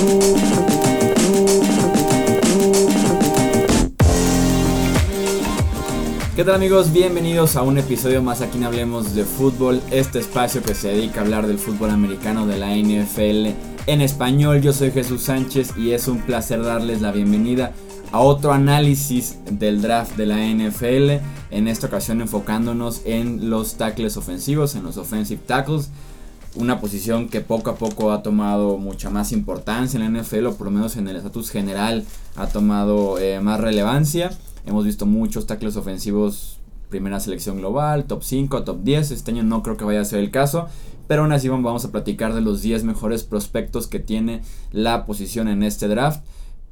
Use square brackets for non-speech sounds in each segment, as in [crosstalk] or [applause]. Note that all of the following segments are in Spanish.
¿Qué tal amigos? Bienvenidos a un episodio más aquí en Hablemos de Fútbol, este espacio que se dedica a hablar del fútbol americano de la NFL en español. Yo soy Jesús Sánchez y es un placer darles la bienvenida a otro análisis del draft de la NFL, en esta ocasión enfocándonos en los tackles ofensivos, en los offensive tackles, una posición que poco a poco ha tomado mucha más importancia en la NFL, o por lo menos en el estatus general ha tomado eh, más relevancia. Hemos visto muchos tackles ofensivos, primera selección global, top 5, top 10. Este año no creo que vaya a ser el caso. Pero aún así vamos a platicar de los 10 mejores prospectos que tiene la posición en este draft.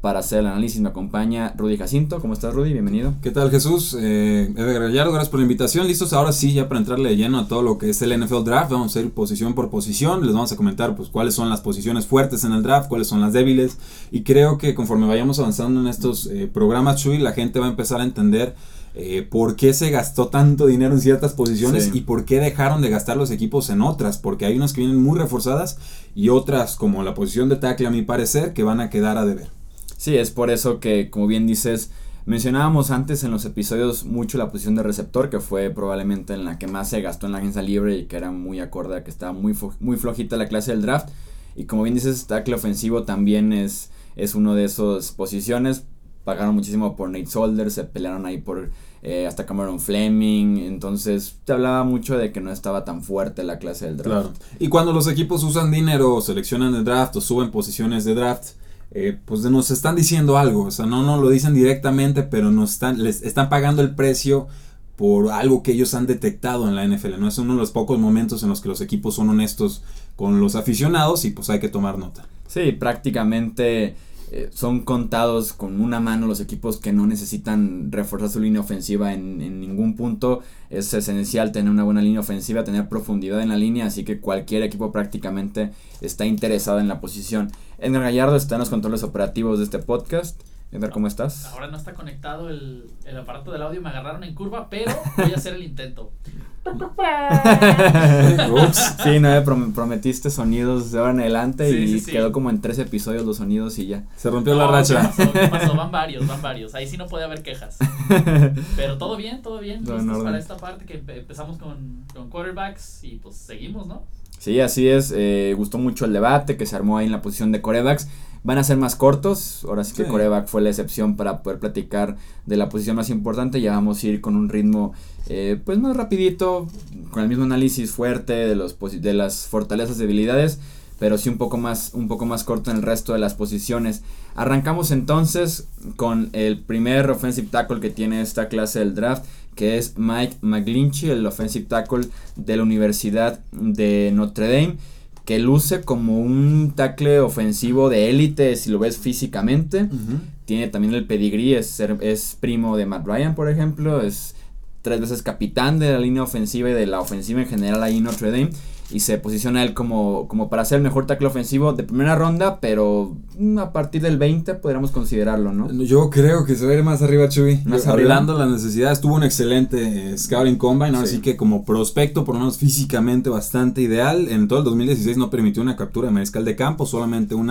Para hacer el análisis me acompaña Rudy Jacinto. ¿Cómo estás, Rudy? Bienvenido. ¿Qué tal, Jesús? Eh, Edgar Gallardo, gracias por la invitación. Listos ahora sí, ya para entrarle de lleno a todo lo que es el NFL Draft. Vamos a ir posición por posición. Les vamos a comentar pues, cuáles son las posiciones fuertes en el draft, cuáles son las débiles. Y creo que conforme vayamos avanzando en estos eh, programas, Chuy, la gente va a empezar a entender eh, por qué se gastó tanto dinero en ciertas posiciones Sí. y por qué dejaron de gastar los equipos en otras, porque hay unas que vienen muy reforzadas y otras, como la posición de tackle a mi parecer, que van a quedar a deber. Sí, es por eso que, como bien dices, mencionábamos antes en los episodios mucho la posición de receptor, que fue probablemente en la que más se gastó en la agencia libre y que era muy acorde que estaba muy, muy flojita la clase del draft. Y como bien dices, tackle ofensivo también es, es uno de esas posiciones. Pagaron muchísimo por Nate Solder, se pelearon ahí por eh, hasta Cameron Fleming. Entonces te hablaba mucho de que no estaba tan fuerte la clase del draft. Claro. Y cuando los equipos usan dinero, seleccionan el draft o suben posiciones de draft, eh, pues nos están diciendo algo. O sea, no nos lo dicen directamente, pero nos están, les están pagando el precio por algo que ellos han detectado en la NFL. No es uno de los pocos momentos en los que los equipos son honestos con los aficionados y pues hay que tomar nota. Sí, prácticamente eh, son contados con una mano los equipos que no necesitan reforzar su línea ofensiva en, en ningún punto. Es esencial tener una buena línea ofensiva, tener profundidad en la línea, así que cualquier equipo prácticamente está interesado en la posición. Edgar Gallardo está en los controles operativos de este podcast. Edgar, ¿cómo estás? Ahora no está conectado el, el aparato del audio, me agarraron en curva, pero voy a hacer el intento. Ups, [laughs] sí, no, me prom- prometiste sonidos de ahora en adelante Sí, y sí, sí. quedó como en tres episodios los sonidos y ya. Se rompió la No, racha. ¿Qué pasó? ¿Qué pasó? Van varios, van varios. Ahí sí no puede haber quejas. [laughs] Pero todo bien, todo bien. Listos orden. para esta parte que empe- empezamos con, con quarterbacks y pues seguimos, ¿no? Sí, así es. eh, gustó mucho el debate que se armó ahí en la posición de corebacks. Van a ser más cortos. Ahora sí que Sí. coreback fue la excepción para poder platicar de la posición más importante. Ya vamos a ir con un ritmo eh, pues más rapidito, con el mismo análisis fuerte de, los, de las fortalezas y debilidades, pero sí un poco, más, un poco más corto en el resto de las posiciones. Arrancamos entonces con el primer offensive tackle que tiene esta clase del draft, que es Mike McGlinchey, el offensive tackle de la Universidad de Notre Dame, que luce como un tackle ofensivo de élite si lo ves físicamente. Tiene también el pedigrí, es, ser- es primo de Matt Ryan, por ejemplo, es tres veces capitán de la línea ofensiva y de la ofensiva en general ahí en Notre Dame. Y se posiciona él como, como para ser el mejor tackle ofensivo de primera ronda, pero mm, a partir del 20 podríamos considerarlo, ¿no? Yo creo que se va a ir más arriba, Chuy. Más Yo- arriba. Hablando de las necesidades, tuvo un excelente eh, scouting combine. Ahora Sí. sí. que como prospecto, por lo menos físicamente bastante ideal. En todo el 2016 no permitió una captura de mariscal de campo, solamente un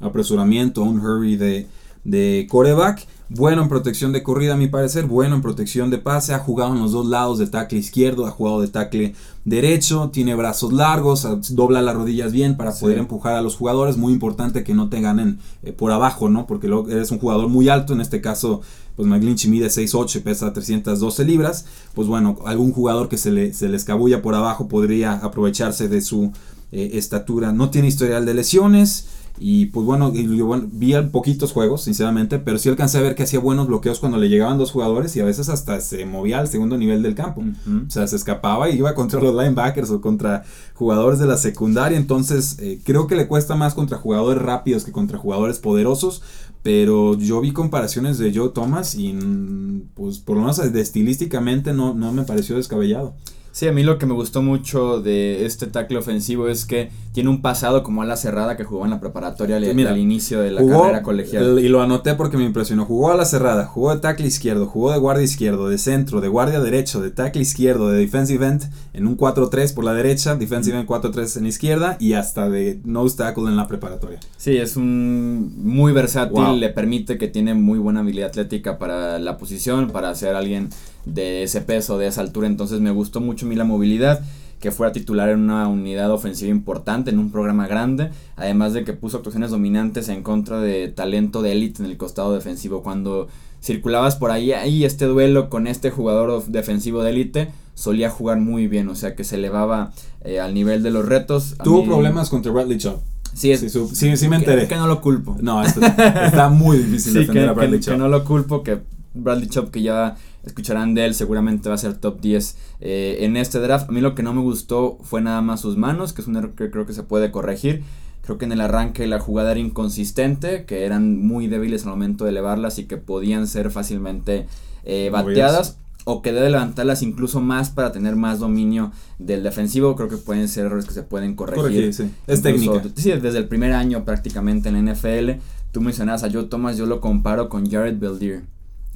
apresuramiento, un hurry de, de coreback. Bueno en protección de corrida, a mi parecer. Bueno en protección de pase. Ha jugado en los dos lados de tackle izquierdo. Ha jugado de tackle derecho. Tiene brazos largos. Dobla las rodillas bien para Sí. poder empujar a los jugadores. Muy importante que no te ganen eh, por abajo, ¿no? Porque luego eres un jugador muy alto. En este caso, pues McGlinchey mide 6'8 y pesa 312 libras. Pues bueno, algún jugador que se le, se le escabulla por abajo podría aprovecharse de su eh, estatura. No tiene historial de lesiones. Y pues bueno, y yo, bueno, vi poquitos juegos, sinceramente, pero sí alcancé a ver que hacía buenos bloqueos cuando le llegaban dos jugadores y a veces hasta se movía al segundo nivel del campo. O sea, se escapaba y iba contra los linebackers o contra jugadores de la secundaria. Entonces, eh, creo que le cuesta más contra jugadores rápidos que contra jugadores poderosos. Pero yo vi comparaciones de Joe Thomas y, mm, pues, por lo menos de estilísticamente no, no me pareció descabellado. Sí, a mí lo que me gustó mucho de este tackle ofensivo es que tiene un pasado como ala cerrada que jugó en la preparatoria al, Mira, al inicio de la Jugó, carrera colegial. y lo anoté porque me impresionó. Jugó a la cerrada, jugó de tackle izquierdo, jugó de guardia izquierdo, de centro, de guardia derecho, de tackle izquierdo, de defensive end en un 4-3 por la derecha, defensive end 4-3 en la izquierda y hasta de nose tackle en la preparatoria. Sí, es un muy versátil, Wow. le permite que tiene muy buena habilidad atlética para la posición, para ser alguien de ese peso, de esa altura, entonces me gustó mucho a mí la movilidad, que fuera titular en una unidad ofensiva importante, en un programa grande, además de que puso actuaciones dominantes en contra de talento de élite en el costado defensivo, cuando circulabas por ahí, ahí este duelo con este jugador defensivo de élite, solía jugar muy bien, o sea que se elevaba eh, al nivel de los retos. Tuvo mí- problemas contra Bradley Chubb. Sí, es, Sí, su- sí, sí me que- enteré. que no lo culpo. No, está, está muy difícil [laughs] Sí, defender que, a Bradley que- Chubb. que no lo culpo, que Bradley Chop, que ya escucharán de él, seguramente va a ser top 10 eh, en este draft. A mí lo que no me gustó fue nada más sus manos, que es un error que creo que se puede corregir. Creo que en el arranque la jugada era inconsistente, que eran muy débiles al momento de elevarlas y que podían ser fácilmente eh, bateadas. O que debe levantarlas incluso más para tener más dominio del defensivo. Creo que pueden ser errores que se pueden corregir. Corregir, sí. Es Incluso, técnica. Sí, desde el primer año prácticamente en la NFL. Tú mencionabas a Joe Thomas, yo lo comparo con Jared Beldier.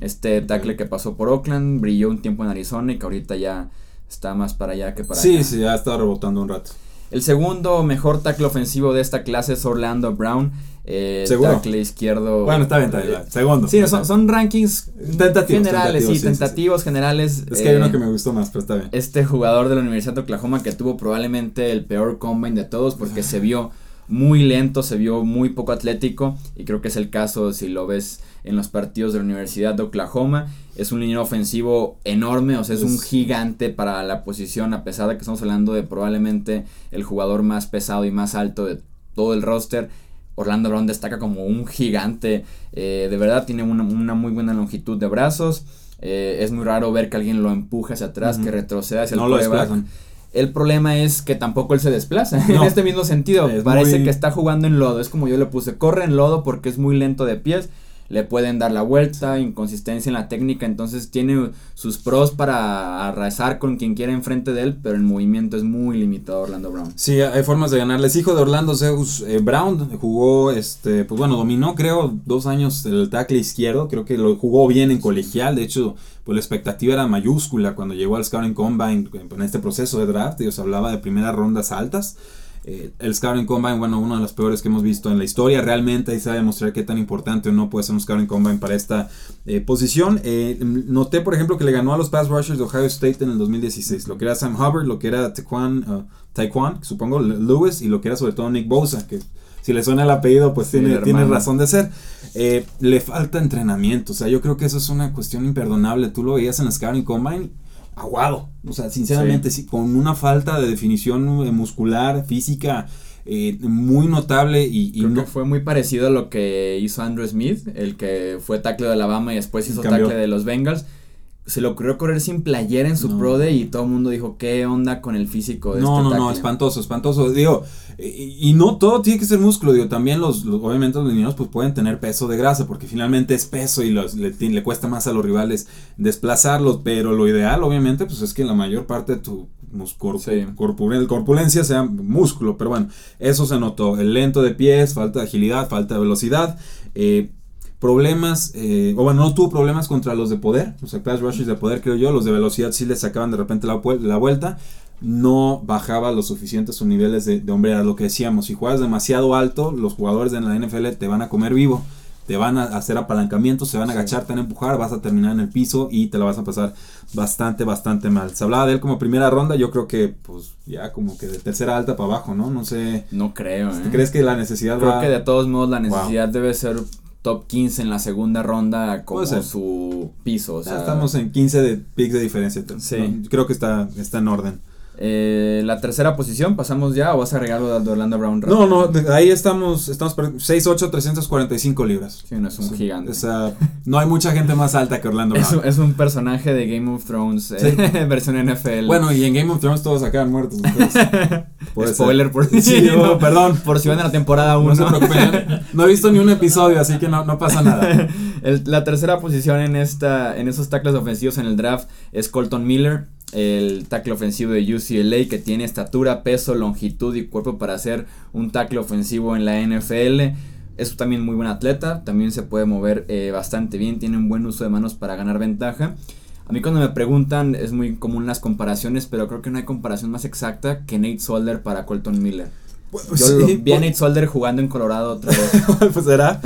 Este tackle que pasó por Oakland, brilló un tiempo en Arizona y que ahorita ya está más para allá que para Sí, acá. sí, ya estado rebotando un rato. El segundo mejor tackle ofensivo de esta clase es Orlando Brown. Eh, ¿Seguro? Tackle izquierdo. Bueno, está bien, está bien. Segundo. Sí, son, son rankings Tentativos, generales, tentativos, sí, sí, sí, sí. tentativos generales. Es que hay eh, uno que me gustó más, pero está bien. este jugador de la Universidad de Oklahoma que tuvo probablemente el peor combine de todos porque se vio muy lento, se vio muy poco atlético y creo que es el caso si lo ves en los partidos de la Universidad de Oklahoma. Es un liniero ofensivo enorme, o sea, es un gigante para la posición a pesar de que estamos hablando de probablemente el jugador más pesado y más alto de todo el roster. Orlando Brown destaca como un gigante, eh, de verdad tiene una, una muy buena longitud de brazos. eh, es muy raro ver que alguien lo empuje hacia atrás, que retroceda hacia No el lo. El problema es que tampoco él se desplaza. [laughs] en este mismo sentido, Es parece muy- que está jugando en lodo. Es como yo le puse, corre en lodo porque es muy lento de pies. Le pueden dar la vuelta, inconsistencia en la técnica. Entonces tiene sus pros para arrasar con quien quiera enfrente de él, pero el movimiento es muy limitado Orlando Brown. Sí, hay formas de ganarles. Hijo de Orlando Zeus eh, Brown jugó, este, pues bueno, dominó creo dos años el tackle izquierdo. Creo que lo jugó bien en colegial. De hecho, pues la expectativa era mayúscula cuando llegó al Scouting Combine en este proceso de draft. Y se hablaba de primeras rondas altas. Eh, el Scouting Combine, bueno, uno de los peores que hemos visto en la historia. Realmente ahí se va a demostrar qué tan importante o no puede ser un Scouting Combine para esta eh, posición. Eh, noté, por ejemplo, que le ganó a los Pass Rushers de Ohio State en el 2016. Lo que era Sam Hubbard, lo que era Taekwon, uh, Taekwon, supongo, Lewis, y lo que era sobre todo Nick Bosa, que si le suena el apellido, pues tiene, tiene razón de ser. Eh, le falta entrenamiento. O sea, yo creo que eso es una cuestión imperdonable. Tú lo veías en el Scouting Combine aguado. O sea, sinceramente, sí, con una falta de definición eh, muscular, física, eh, muy notable y, y Creo no. que fue muy parecido a lo que hizo Andrew Smith, el que fue tackle de Alabama y después hizo Cambió. tackle de los Bengals. Se le ocurrió correr sin playera en su No. pro day y todo el mundo dijo, ¿qué onda con el físico de No, este no, no, tackle?" espantoso, espantoso. Digo, y, y no todo tiene que ser músculo. Digo, también los, los- obviamente los niños pues pueden tener peso de grasa, porque finalmente es peso y los, le, cuesta más a los rivales desplazarlos. Pero lo ideal, obviamente, pues es que la mayor parte de tu mus- corpu- Sí. corpulencia sea músculo. Pero bueno, eso se notó. El lento de pies, falta de agilidad, falta de velocidad. Eh, problemas, eh, o bueno, no tuvo problemas contra los de poder, o sea, pass rushers de poder, creo yo, los de velocidad sí le sacaban de repente la vuelta, no bajaba lo suficiente sus niveles de, de hombrea, lo que decíamos, si juegas demasiado alto, los jugadores de la NFL te van a comer vivo, te van a hacer apalancamientos, se van a agachar, te van a empujar, vas a terminar en el piso y te la vas a pasar bastante, bastante mal. Se hablaba de él como primera ronda, yo creo que pues ya como que de tercera alta para abajo, ¿no? No sé, No creo, ¿eh? ¿crees que la necesidad Creo va... que de todos modos la Wow. necesidad debe ser top 15 en la segunda ronda como su piso. O Ya sea, estamos en 15 de picks de diferencia. Sí. ¿no? Creo que está, está en orden. Eh, la tercera posición, pasamos ya o vas a agregar lo de Orlando Brown. No, no, de- ahí estamos, estamos per- 6'8", 345 libras. Sí, no es un Sí, gigante. o sea, no hay mucha gente más alta que Orlando Es, Brown. es un personaje de Game of Thrones, eh, [laughs] versión NFL. Bueno, y en Game of Thrones todos acaban muertos. [laughs] ser. spoiler por Sí, perdón. Por si van a la temporada 1. No se preocupen, yo no he visto ni un episodio, así que no, no pasa nada. [laughs] El- la tercera posición en esta en esos tackles ofensivos en el draft es Colton Miller. El tackle ofensivo de UCLA, que tiene estatura, peso, longitud y cuerpo para hacer un tackle ofensivo en la NFL. Es también muy buen atleta, también se puede mover eh, bastante bien, tiene un buen uso de manos para ganar ventaja. A mí cuando me preguntan es muy común las comparaciones, pero creo que no hay comparación más exacta que Nate Solder para Colton Miller. Yo lo vi a Nate Solder jugando en Colorado otra vez. [laughs] pues será.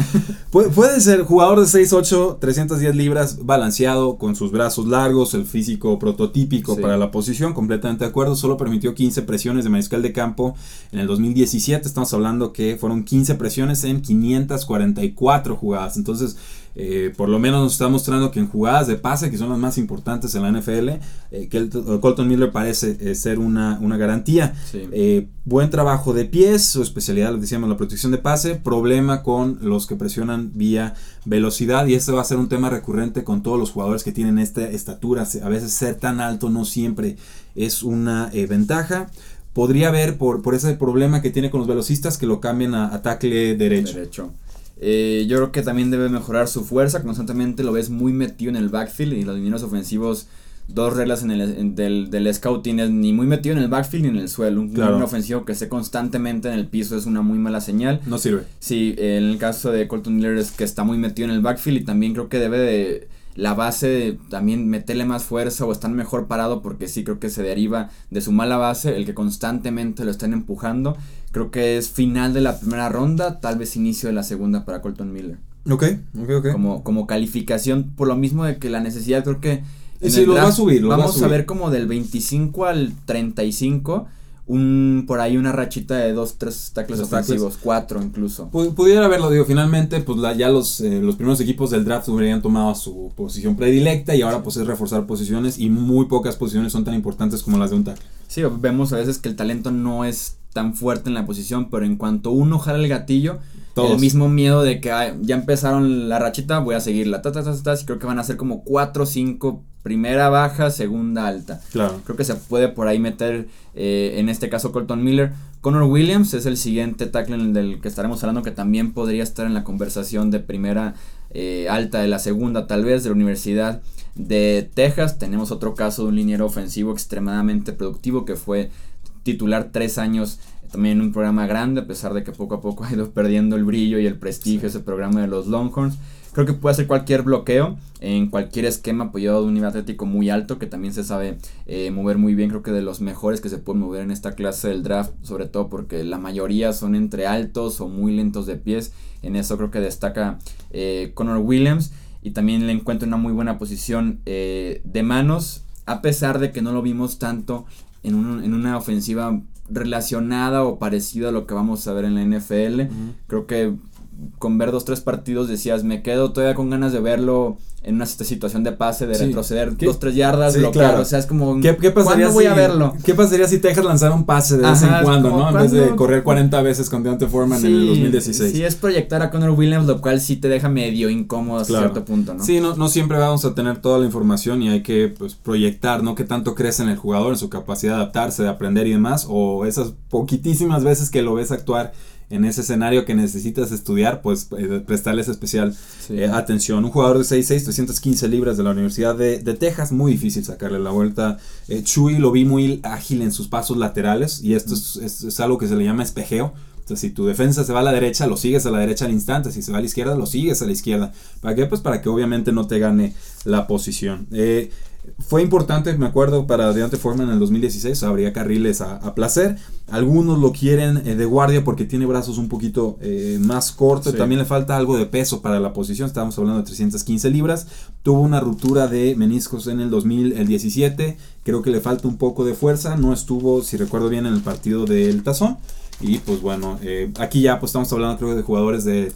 Pu- puede ser jugador de 6'8, 310 libras, balanceado, con sus brazos largos, el físico prototípico Sí. para la posición, completamente de acuerdo. Solo permitió 15 presiones de mariscal de campo en el 2017. Estamos hablando que fueron 15 presiones en 544 jugadas. Entonces, eh, por lo menos nos está mostrando que en jugadas de pase, que son las más importantes en la NFL, eh, que el- Colton Miller parece eh, ser una, una garantía. Sí. Eh, buen trabajo de pies, su especialidad, les decíamos, la protección de pase. Problema con los que presionan vía velocidad. Y este va a ser un tema recurrente con todos los jugadores que tienen esta estatura. A veces ser tan alto no siempre es una ventaja. Podría haber por, por ese problema que tiene con los velocistas que lo cambien a, a tackle derecho. Derecho. Eh, yo creo que también debe mejorar su fuerza. Constantemente lo ves muy metido en el backfield y los dineros ofensivos. Dos reglas en el, en- del, del scouting es ni muy metido en el backfield ni en el suelo. Un, Claro. ofensivo que esté constantemente en el piso es una muy mala señal. No sirve. Sí, en el caso de Colton Miller es que está muy metido en el backfield y también creo que debe de la base de también meterle más fuerza o estar mejor parado porque sí creo que se deriva de su mala base el que constantemente lo están empujando. Creo que es final de la primera ronda, tal vez inicio de la segunda para Colton Miller. Ok, ok, ok. Como, como calificación, por lo mismo de que la necesidad creo que... en Sí, el los va a subir, los va a vamos a, subir. ver como del 25 al 35, un por ahí una rachita de dos, tres tackles ofensivos, cuatro incluso. Pu- Pudiera haberlo, digo, finalmente, pues la- ya los, eh, los primeros equipos del draft hubieran tomado su posición predilecta y ahora pues es reforzar posiciones y muy pocas posiciones son tan importantes como las de un tackle. Sí, vemos a veces que el talento no es tan fuerte en la posición, pero en cuanto uno jala el gatillo, Todos. el mismo miedo de que "Ay, ya empezaron la rachita, voy a seguirla. Ta, ta, ta, y creo que van a ser como 4 o 5, primera baja, segunda alta. Claro. Creo que se puede por ahí meter, eh, en este caso, Colton Miller. Connor Williams es el siguiente tackle del que estaremos hablando, que también podría estar en la conversación de primera eh, alta, de la segunda, tal vez, de la Universidad de Texas. Tenemos otro caso de un liniero ofensivo extremadamente productivo que fue titular tres años también un programa grande, a pesar de que poco a poco [laughs] ha ido perdiendo el brillo y el prestigio ese programa de los Longhorns. Creo que puede hacer cualquier bloqueo en cualquier esquema apoyado de un nivel atlético muy alto que también se sabe eh, mover muy bien. Creo que de los mejores que se pueden mover en esta clase del draft, sobre todo porque la mayoría son entre altos o muy lentos de pies. En eso creo que destaca eh, Connor Williams y también le encuentro una muy buena posición eh, de manos, a pesar de que no lo vimos tanto en, un- en una ofensiva relacionada o parecida a lo que vamos a ver en la NFL. Creo que con ver dos, tres partidos decías, me quedo todavía con ganas de verlo en una situación de pase, de Sí. retroceder ¿Qué? dos, tres yardas, Sí, bloquear, claro. o sea, es como, ¿Qué, qué pasaría ¿cuándo voy a verlo? ¿Qué pasaría si Texas lanzara un pase de vez en cuando, ¿no? En vez de correr 40 veces con Deontay Foreman en el 2016. Sí, es proyectar a Connor Williams, lo cual sí te deja medio incómodo hasta Claro. cierto punto, ¿no? Sí, no, no siempre vamos a tener toda la información y hay que pues, proyectar, ¿no? Qué tanto crece en el jugador, en su capacidad de adaptarse, de aprender y demás, o esas poquitísimas veces que lo ves actuar en ese escenario que necesitas estudiar, pues eh, prestarles especial Sí. eh, atención. Un jugador de 6'6, 315 libras de la Universidad de, de Texas, muy difícil sacarle la vuelta. Eh, Chuy lo vi muy ágil en sus pasos laterales y esto es, es- es algo que se le llama espejeo. Entonces, si tu defensa se va a la derecha, lo sigues a la derecha al instante. Si se va a la izquierda, lo sigues a la izquierda. ¿Para qué? Pues para que obviamente no te gane la posición. Eh, fue importante, me acuerdo, para Deontay Foreman en el 2016. Habría carriles a, a placer. Algunos lo quieren eh, de guardia porque tiene brazos un poquito eh, más cortos. Sí. También le falta algo de peso para la posición. Estábamos hablando de 315 libras. Tuvo una ruptura de meniscos en el 2017. Creo que le falta un poco de fuerza. No estuvo, si recuerdo bien, en el partido del Tazón. Y pues bueno, eh, aquí ya pues estamos hablando creo de jugadores de...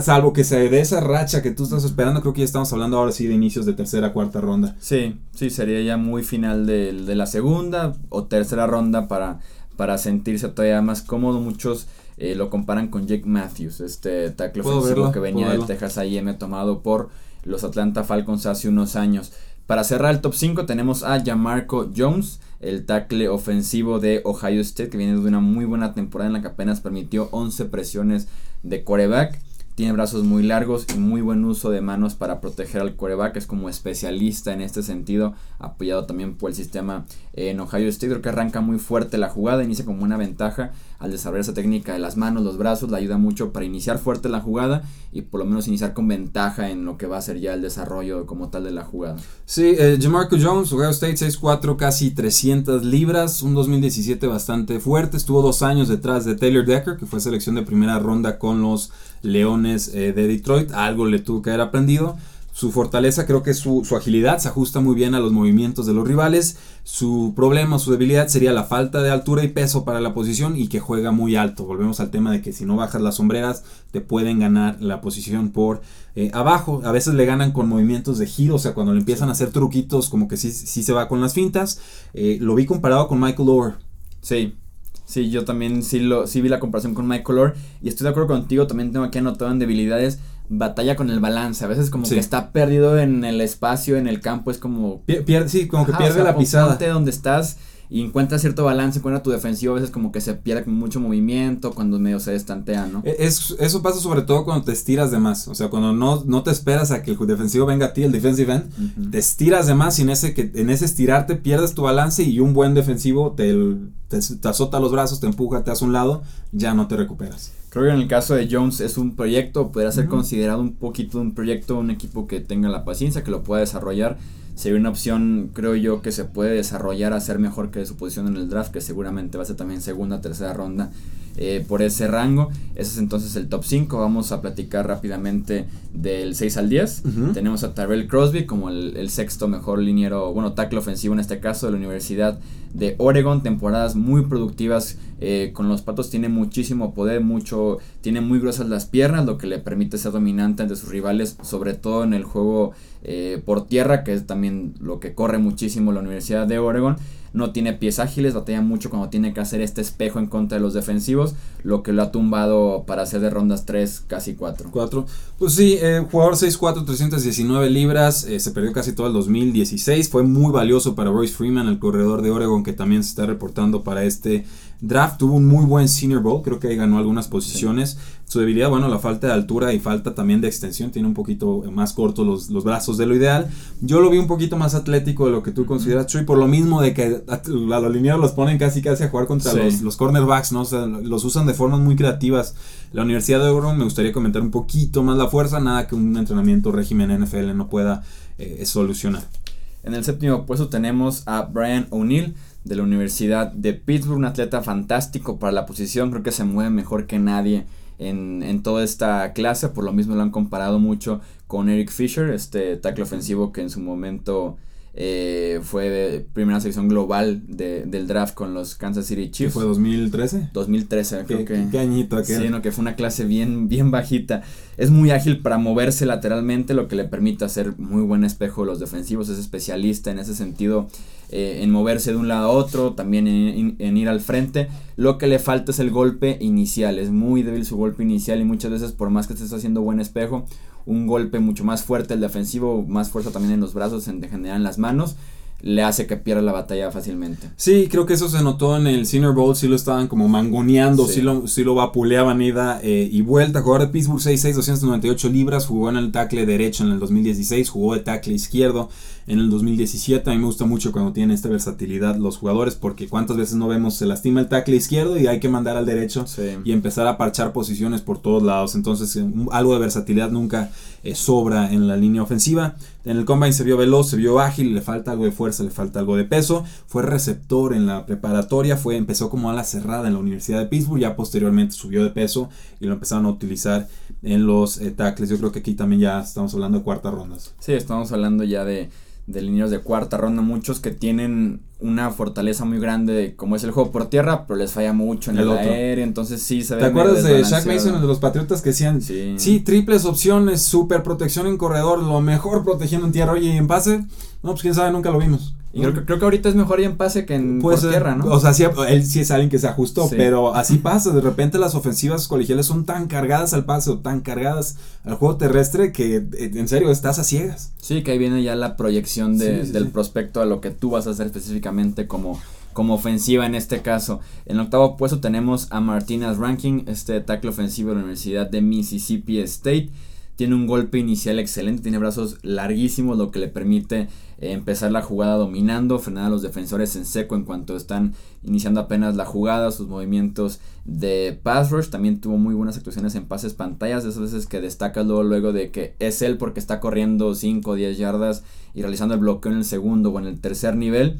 Salvo que se dé esa racha que tú estás esperando, creo que ya estamos hablando ahora sí de inicios de tercera, cuarta ronda. Sí, sí, sería ya muy final de, de la segunda o tercera ronda para, para sentirse todavía más cómodo. Muchos eh, lo comparan con Jake Matthews, este tackle ofensivo verlo, que venía de. Texas A&M tomado por los Atlanta Falcons hace unos años. Para cerrar el top 5 tenemos a Jamarco Jones, el tackle ofensivo de Ohio State, que viene de una muy buena temporada en la que apenas permitió 11 presiones de coreback. tiene brazos muy largos y muy buen uso de manos para proteger al coreback, es como especialista en este sentido, apoyado también por el sistema en Ohio State, creo que arranca muy fuerte la jugada, inicia como una ventaja al desarrollar esa técnica de las manos, los brazos, le ayuda mucho para iniciar fuerte la jugada y por lo menos iniciar con ventaja en lo que va a ser ya el desarrollo como tal de la jugada. Sí, eh, Jamarco Jones, Ohio State 6'4, casi 300 libras, un 2017 bastante fuerte, estuvo dos años detrás de Taylor Decker, que fue selección de primera ronda con los Leones eh, de Detroit, algo le tuvo que haber aprendido. Su fortaleza creo que su, su, agilidad se ajusta muy bien a los movimientos de los rivales. Su problema, su debilidad sería la falta de altura y peso para la posición y que juega muy alto. Volvemos al tema de que si no bajas las sombreras te pueden ganar la posición por eh, abajo. A veces le ganan con movimientos de giro, o sea, cuando le empiezan a hacer truquitos como que sí, se va con las fintas. Eh, lo vi comparado con Michael Lower. Sí, Sí, yo también sí, lo, sí vi la comparación con Michael Orr y estoy de acuerdo contigo, también tengo aquí anotado en debilidades batalla con el balance, a veces como que está perdido en el espacio, en el campo, es como... Pierde, sí, como que pierde la pisada. donde estás y encuentra cierto balance, encuentra tu defensivo, a veces como que se pierde con mucho movimiento, cuando medio se destantea, ¿no? E, es, eso pasa sobre todo cuando te estiras de más, o sea, cuando no, no te esperas a que el defensivo venga a ti, el defensive end, te estiras de más y en ese, que, en ese estirarte pierdes tu balance y un buen defensivo te, te, azota los brazos, te empuja, te hace un lado, ya no te recuperas. Creo que en el caso de Jones es un proyecto, podría ser considerado un poquito un proyecto, un equipo que tenga la paciencia, que lo pueda desarrollar sería una opción, creo yo, que se puede desarrollar a ser mejor que su posición en el draft, que seguramente va a ser también segunda, tercera ronda eh, por ese rango. Ese es entonces el top 5. Vamos a platicar rápidamente del 6 al 10. Tenemos a Tyrell Crosby como el, sexto mejor liniero, bueno, tackle ofensivo en este caso de la Universidad de Oregon. Temporadas muy productivas eh, con los patos. Tiene muchísimo poder, mucho, tiene muy gruesas las piernas, lo que le permite ser dominante ante sus rivales, sobre todo en el juego eh, por tierra, que es también lo que corre muchísimo la Universidad de Oregon no tiene pies ágiles, batalla mucho cuando tiene que hacer este espejo en contra de los defensivos, lo que lo ha tumbado para hacer de rondas 3, casi 4. 4. Pues sí, eh, jugador 6'4, 319 libras, eh, se perdió casi todo el 2016, fue muy valioso para Royce Freeman, el corredor de Oregon, que también se está reportando para este draft. Tuvo un muy buen Senior Bowl, creo que ahí ganó algunas posiciones. Su debilidad, bueno, la falta de altura y falta también de extensión. Tiene un poquito más cortos los, los, brazos de lo ideal. Yo lo vi un poquito más atlético de lo que tú consideras, Chuy, por lo mismo de que a, los lineados los ponen casi casi a jugar contra los, los, cornerbacks, ¿no? O sea, los usan de formas muy creativas. La Universidad de Oregon me gustaría comentar un poquito más la fuerza, nada que un entrenamiento régimen NFL no pueda eh, solucionar. En el séptimo puesto tenemos a Brian O'Neill de la Universidad de Pittsburgh, un atleta fantástico para la posición, creo que se mueve mejor que nadie en, en, toda esta clase, por lo mismo lo han comparado mucho con Eric Fisher, este tackle ofensivo que en su momento eh, fue de primera sección global de, del draft con los Kansas City Chiefs. ¿Fue 2013? 2013, creo que. Qué añito Sí, no, que fue una clase bien, bien bajita. Es muy ágil para moverse lateralmente, lo que le permite hacer muy buen espejo de los defensivos. Es especialista en ese sentido, eh, en moverse de un lado a otro, también en, en, ir al frente. Lo que le falta es el golpe inicial. Es muy débil su golpe inicial y muchas veces, por más que estés haciendo buen espejo, un golpe mucho más fuerte el defensivo, más fuerza también en los brazos, en general en las manos, le hace que pierda la batalla fácilmente. Sí, creo que eso se notó en el Senior Bowl, sí lo estaban como mangoneando, sí, lo, sí lo vapuleaban ida eh, y vuelta. Jugador de Pittsburgh 6'6, 298 libras, jugó en el tackle derecho en el 2016, jugó de tackle izquierdo en el 2017. A mí me gusta mucho cuando tienen esta versatilidad los jugadores porque cuántas veces no vemos se lastima el tackle izquierdo y hay que mandar al derecho y empezar a parchar posiciones por todos lados. Entonces eh, algo de versatilidad nunca eh, sobra en la línea ofensiva. En el combine se vio veloz, se vio ágil, le falta algo de fuerza, le falta algo de peso. Fue receptor en la preparatoria, fue, empezó como ala cerrada en la Universidad de Pittsburgh, ya posteriormente subió de peso y lo empezaron a utilizar en los eh, tackles. Yo creo que aquí también ya estamos hablando de cuartas rondas. Sí, estamos hablando ya de de líneas de cuarta ronda, muchos que tienen una fortaleza muy grande como es el juego por tierra, pero les falla mucho en el, aéreo, entonces sí se ve. ¿Te acuerdas de Shaq Mason de los Patriotas que decían, sí. sí, triples opciones, super protección en corredor, lo mejor protegiendo en tierra, oye, y en pase, no, pues quién sabe, nunca lo vimos. Y creo, que ahorita es mejor ir en pase que en por tierra, ¿no? O sea, sí, él sí es alguien que se ajustó, pero así pasa. De repente las ofensivas colegiales son tan cargadas al pase o tan cargadas al juego terrestre que eh, en serio estás a ciegas. Sí, que ahí viene ya la proyección de, del prospecto a lo que tú vas a hacer específicamente como como ofensiva en este caso. En el octavo puesto tenemos a Martinez Ranking, este tackle ofensivo de la Universidad de Mississippi State. Tiene un golpe inicial excelente, tiene brazos larguísimos, lo que le permite eh, empezar la jugada dominando, frenar a los defensores en seco en cuanto están iniciando apenas la jugada, sus movimientos de pass rush. También tuvo muy buenas actuaciones en pases pantallas, de esas veces que destaca luego, luego de que es él porque está corriendo 5 o 10 yardas y realizando el bloqueo en el segundo o en el tercer nivel.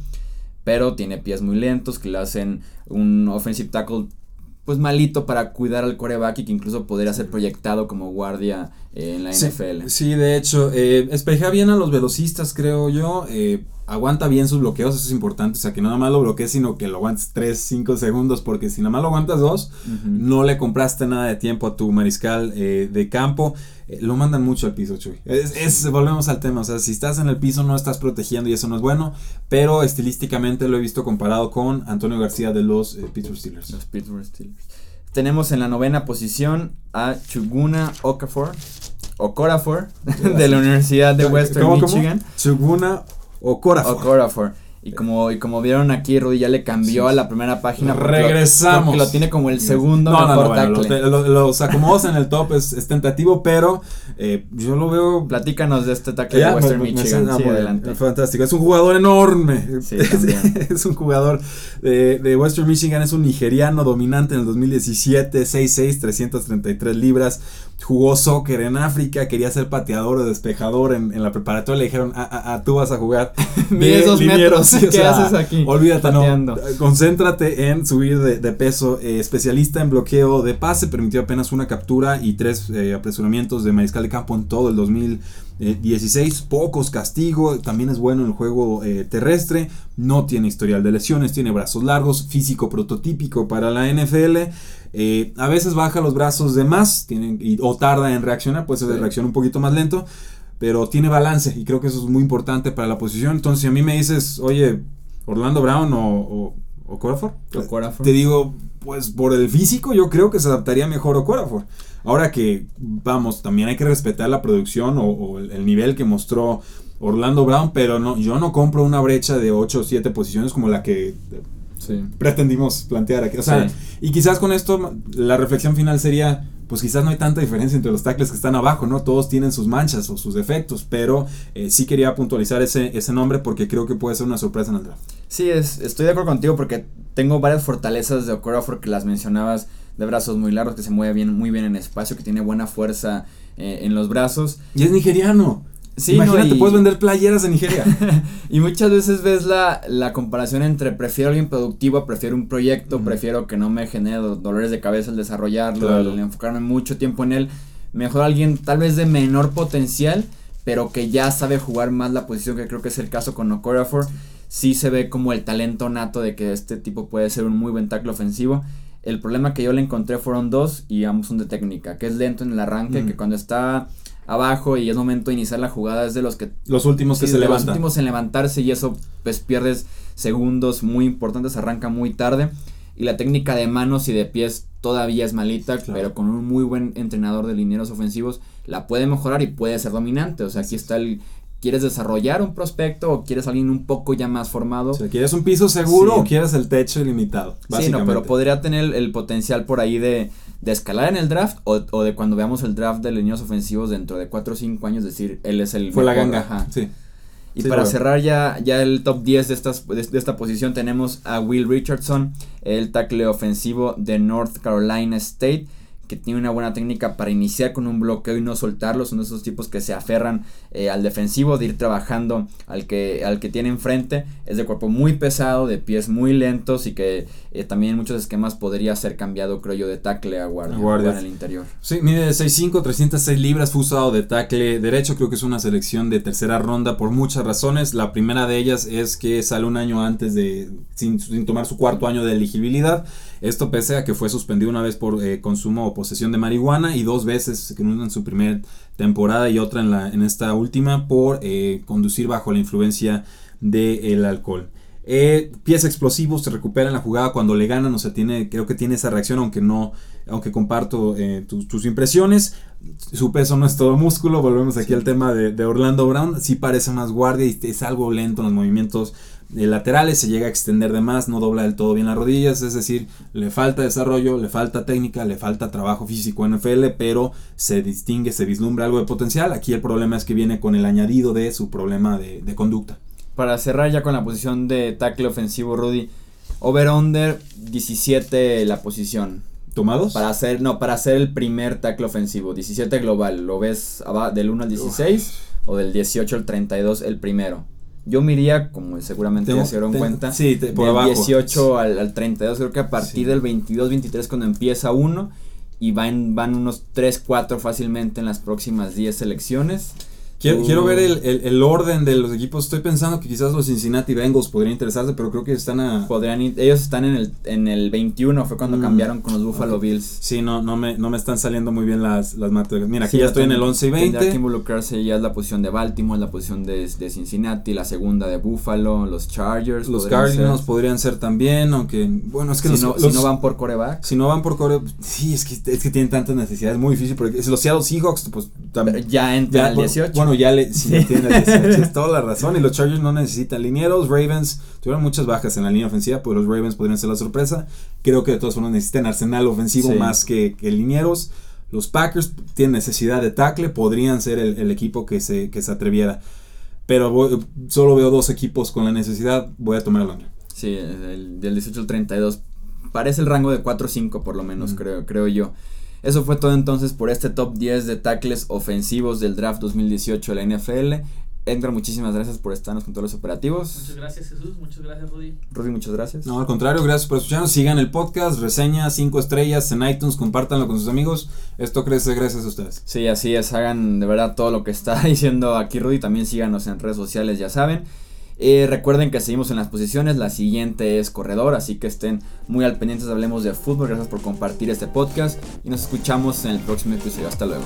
Pero tiene pies muy lentos que le hacen un offensive tackle pues malito para cuidar al coreback y que incluso podría ser proyectado como guardia en la NFL. Sí, de hecho, eh, espejea bien a los velocistas, creo yo. Eh, aguanta bien sus bloqueos, eso es importante. O sea, que no nada más lo bloquees, sino que lo aguantes 3, 5 segundos, porque si nada más lo aguantas 2, no le compraste nada de tiempo a tu mariscal eh, de campo. Eh, lo mandan mucho al piso, Chuy. Es, volvemos al tema, o sea, si estás en el piso no estás protegiendo y eso no es bueno, pero estilísticamente lo he visto comparado con Antonio García de los eh, Pittsburgh Steelers. Los Pittsburgh Steelers. Tenemos en la novena posición a Chuguna Okafor, Okorafor, [laughs] de la Universidad de Western Michigan. Chuguna Okorafor. Okorafor. Y como, y como vieron aquí, Rudy ya le cambió a la primera página. Regresamos. Porque lo tiene como el segundo no, mejor no, no, los, acomodos en el top es, tentativo, pero eh, yo lo veo. Platícanos de este tackle de Western Michigan. sí, adelante. Fantástico. Es un jugador enorme. Sí, [laughs] es, un jugador de, de, Western Michigan. Es un nigeriano dominante en el 2017. 6'6, 333 libras. Jugó soccer en África. Quería ser pateador o despejador en, en la preparatoria. Le dijeron, a, ah, ah, ah, tú vas a jugar. [laughs] Mide dos metros. [laughs] ¿Qué haces aquí? Olvídate, no. Concéntrate en subir de, peso. Eh, especialista en bloqueo de pase. Permitió apenas una captura y tres eh, apresuramientos de mariscal de campo en todo el 2016. Pocos castigos. También es bueno en el juego eh, terrestre. No tiene historial de lesiones. Tiene brazos largos. Físico prototípico para la NFL. A veces baja los brazos de más tienen, o tarda en reaccionar, puede ser de reacción un poquito más lento, pero tiene balance y creo que eso es muy importante para la posición. Entonces, si a mí me dices, oye, Orlando Brown o, o, Corafor, te digo, pues por el físico yo creo que se adaptaría mejor a Corafor. Ahora que, vamos, también hay que respetar la producción o, el, nivel que mostró Orlando Brown, pero no, yo no compro una brecha de 8 o 7 posiciones como la que pretendimos plantear aquí. O sea, y quizás con esto la reflexión final sería, pues quizás no hay tanta diferencia entre los tackles que están abajo, ¿no? Todos tienen sus manchas o sus defectos, pero eh, sí quería puntualizar ese, ese nombre porque creo que puede ser una sorpresa en el draft. Sí, es, estoy de acuerdo contigo porque tengo varias fortalezas de Okorafor que las mencionabas, de brazos muy largos, que se mueve bien, muy bien en espacio, que tiene buena fuerza eh, en los brazos. Y es nigeriano. Sí, Imagínate, puedes vender playeras de Nigeria. [laughs] y muchas veces ves la, la, comparación entre prefiero alguien productivo, prefiero un proyecto, prefiero que no me genere dolores de cabeza el desarrollarlo, el enfocarme mucho tiempo en él. Mejor alguien tal vez de menor potencial, pero que ya sabe jugar más la posición, que creo que es el caso con Okorafor. Sí se ve como el talento nato de que este tipo puede ser un muy buen tackle ofensivo. El problema que yo le encontré fueron dos y ambos son de técnica, que es lento en el arranque, que cuando está abajo y es momento de iniciar la jugada es de los que los últimos que se levantan. Los últimos en levantarse y eso pues pierdes segundos muy importantes, arranca muy tarde y la técnica de manos y de pies todavía es malita, pero con un muy buen entrenador de linieros ofensivos la puede mejorar y puede ser dominante, o sea, aquí está el ¿Quieres desarrollar un prospecto o quieres alguien un poco ya más formado? O ¿quieres un piso seguro o quieres el techo ilimitado? Sí, no, pero podría tener el potencial por ahí de, de escalar en el draft o, de cuando veamos el draft de líneas ofensivos dentro de 4 o 5 años, decir, él es el... Fue la ganga. Sí. Y para cerrar ya, ya el top 10 de, estas, de, esta posición tenemos a Will Richardson, el tackle ofensivo de North Carolina State que tiene una buena técnica para iniciar con un bloqueo y no soltarlo. Son esos tipos que se aferran eh, al defensivo, de ir trabajando al que, al que tiene enfrente. Es de cuerpo muy pesado, de pies muy lentos y que eh, también en muchos esquemas podría ser cambiado, creo yo, de tackle a guardia, en el interior. Sí, mide 6'5, 306 libras, fue usado de tackle derecho. Creo que es una selección de tercera ronda por muchas razones. La primera de ellas es que sale un año antes de, sin, tomar su cuarto año de elegibilidad. Esto pese a que fue suspendido una vez por eh, consumo o posesión de marihuana y dos veces, una en su primera temporada y otra en, la, en esta última, por eh, conducir bajo la influencia del alcohol. Eh, pies explosivos se recuperan la jugada cuando le ganan, o sea, tiene, creo que tiene esa reacción, aunque no, aunque comparto tus, impresiones. Su peso no es todo músculo, volvemos aquí al tema de, de, Orlando Brown, sí parece más guardia y es algo lento en los movimientos de laterales se llega a extender de más, no dobla del todo bien las rodillas, es decir, le falta desarrollo, le falta técnica, le falta trabajo físico en NFL, pero se distingue, se vislumbra algo de potencial. Aquí el problema es que viene con el añadido de su problema de, de conducta. Para cerrar ya con la posición de tackle ofensivo, Rudy, over-under 17 la posición. ¿Tomados? Para hacer, no, para hacer el primer tackle ofensivo, 17 global, ¿lo ves del 1 al 16 o del 18 al 32 el primero? Yo me iría, como seguramente ya se dieron tengo- cuenta, sí, te- por del abajo. 18 al, al 32, creo que a partir Sí. del 22, 23 cuando empieza uno y van, van unos 3, 4 fácilmente en las próximas 10 selecciones. Quiero, Tú- quiero ver el, el- el orden de los equipos. Estoy pensando que quizás los Cincinnati Bengals podrían interesarse, pero creo que están a. Podrían ir- ellos están en el, en el 21, fue cuando Mm, cambiaron con los Buffalo ok. Bills. Sí, no, no, me, no me están saliendo muy bien las, las matemáticas. Mira, aquí Sí, ya estoy en el ten- 11 y Tendrá que 20. involucrarse ya es la posición de Baltimore, la posición de, de Cincinnati, la segunda de Buffalo, los Chargers. Los Cardinals podrían ser también, aunque. Bueno, es que si, los, no, los- si no van por coreback. si no van por core. Sí, es que, es que tienen tantas necesidades. Es muy difícil. Porque si los Seattle Seahawks, pues también. Ya entra al bueno, 18. Bueno, ya le, sí, ya tienen el 18, es toda la razón. Y los Chargers no necesitan linieros. Ravens tuvieron muchas bajas en la línea ofensiva, pues los Ravens podrían ser la sorpresa. Creo que de todas formas necesitan arsenal ofensivo Sí. más que, que linieros. Los Packers tienen necesidad de tackle, podrían ser el, el equipo que se, que se atreviera. Pero voy- solo veo dos equipos con la necesidad, voy a tomar el under. Sí, el, del 18 al 32. Parece el rango de 4 o 5 por lo menos, Mm. creo, creo yo. Eso fue todo entonces por este top 10 de tackles ofensivos del draft 2018 de la NFL. Edgar, muchísimas gracias por estarnos con todos los operativos. Muchas gracias, Jesús. Muchas gracias, Rudy. Rudy, muchas gracias. No, al contrario, gracias por escucharnos. Sigan el podcast, reseña 5 estrellas en iTunes, compártanlo con sus amigos. Esto crece gracias a ustedes. Sí, así es, hagan de verdad todo lo que está [laughs] diciendo aquí Rudy, también síganos en redes sociales, ya saben. Eh, recuerden que seguimos en las posiciones, la siguiente es corredor, así que estén muy al pendientes, hablemos de fútbol, gracias por compartir este podcast y nos escuchamos en el próximo episodio, hasta luego.